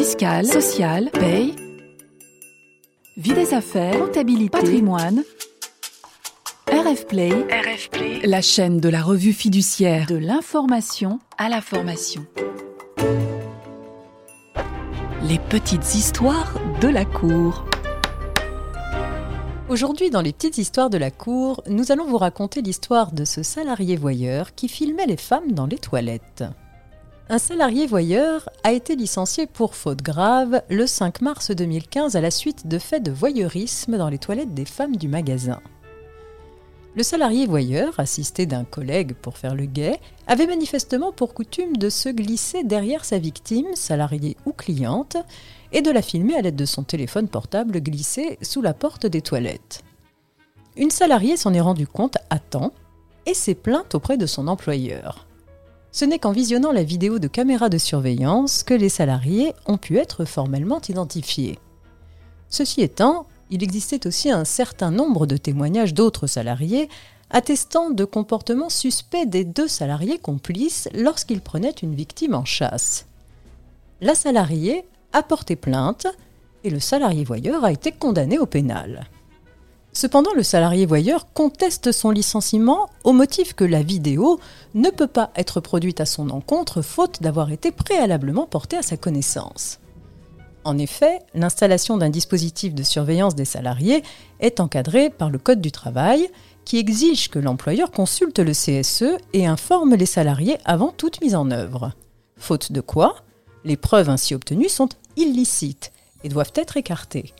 fiscale, sociale, paye, vie des affaires, comptabilité, patrimoine. RF Play, RF Play, la chaîne de la revue fiduciaire de l'information à la formation. Les petites histoires de la cour. Aujourd'hui, dans les petites histoires de la cour, nous allons vous raconter l'histoire de ce salarié voyeur qui filmait les femmes dans les toilettes. Un salarié voyeur a été licencié pour faute grave le 5 mars 2015 à la suite de faits de voyeurisme dans les toilettes des femmes du magasin. Le salarié voyeur, assisté d'un collègue pour faire le guet, avait manifestement pour coutume de se glisser derrière sa victime, salariée ou cliente, et de la filmer à l'aide de son téléphone portable glissé sous la porte des toilettes. Une salariée s'en est rendue compte à temps et s'est plainte auprès de son employeur. Ce n'est qu'en visionnant la vidéo de caméra de surveillance que les salariés ont pu être formellement identifiés. Ceci étant, il existait aussi un certain nombre de témoignages d'autres salariés attestant de comportements suspects des deux salariés complices lorsqu'ils prenaient une victime en chasse. La salariée a porté plainte et le salarié voyeur a été condamné au pénal. Cependant, le salarié voyeur conteste son licenciement au motif que la vidéo ne peut pas être produite à son encontre faute d'avoir été préalablement portée à sa connaissance. En effet, l'installation d'un dispositif de surveillance des salariés est encadrée par le Code du travail qui exige que l'employeur consulte le CSE et informe les salariés avant toute mise en œuvre. Faute de quoi, les preuves ainsi obtenues sont illicites et doivent être écartées.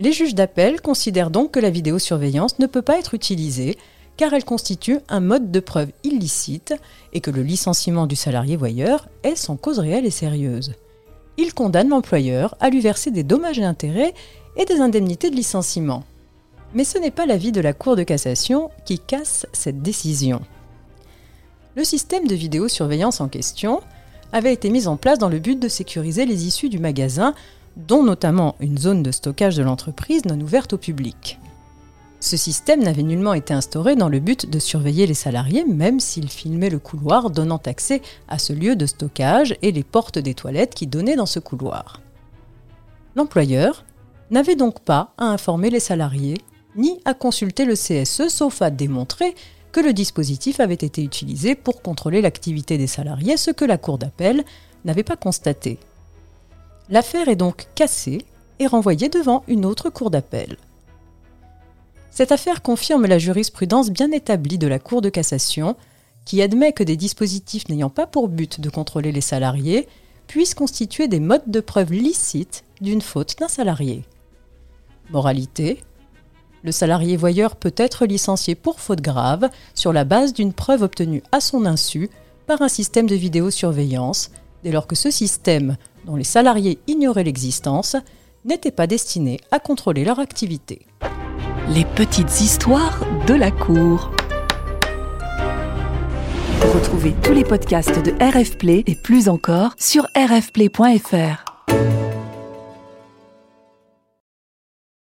Les juges d'appel considèrent donc que la vidéosurveillance ne peut pas être utilisée car elle constitue un mode de preuve illicite et que le licenciement du salarié voyeur est sans cause réelle et sérieuse. Ils condamnent l'employeur à lui verser des dommages et intérêts et des indemnités de licenciement. Mais ce n'est pas l'avis de la Cour de cassation qui casse cette décision. Le système de vidéosurveillance en question avait été mis en place dans le but de sécuriser les issues du magasin dont notamment une zone de stockage de l'entreprise non ouverte au public. Ce système n'avait nullement été instauré dans le but de surveiller les salariés, même s'ils filmaient le couloir donnant accès à ce lieu de stockage et les portes des toilettes qui donnaient dans ce couloir. L'employeur n'avait donc pas à informer les salariés, ni à consulter le CSE, sauf à démontrer que le dispositif avait été utilisé pour contrôler l'activité des salariés, ce que la Cour d'appel n'avait pas constaté. L'affaire est donc cassée et renvoyée devant une autre cour d'appel. Cette affaire confirme la jurisprudence bien établie de la Cour de cassation, qui admet que des dispositifs n'ayant pas pour but de contrôler les salariés puissent constituer des modes de preuve licites d'une faute d'un salarié. Moralité le salarié voyeur peut être licencié pour faute grave sur la base d'une preuve obtenue à son insu par un système de vidéosurveillance, dès lors que ce système dont les salariés ignoraient l'existence, n'étaient pas destinés à contrôler leur activité. Les petites histoires de la cour. Retrouvez tous les podcasts de RF Play et plus encore sur rfplay.fr.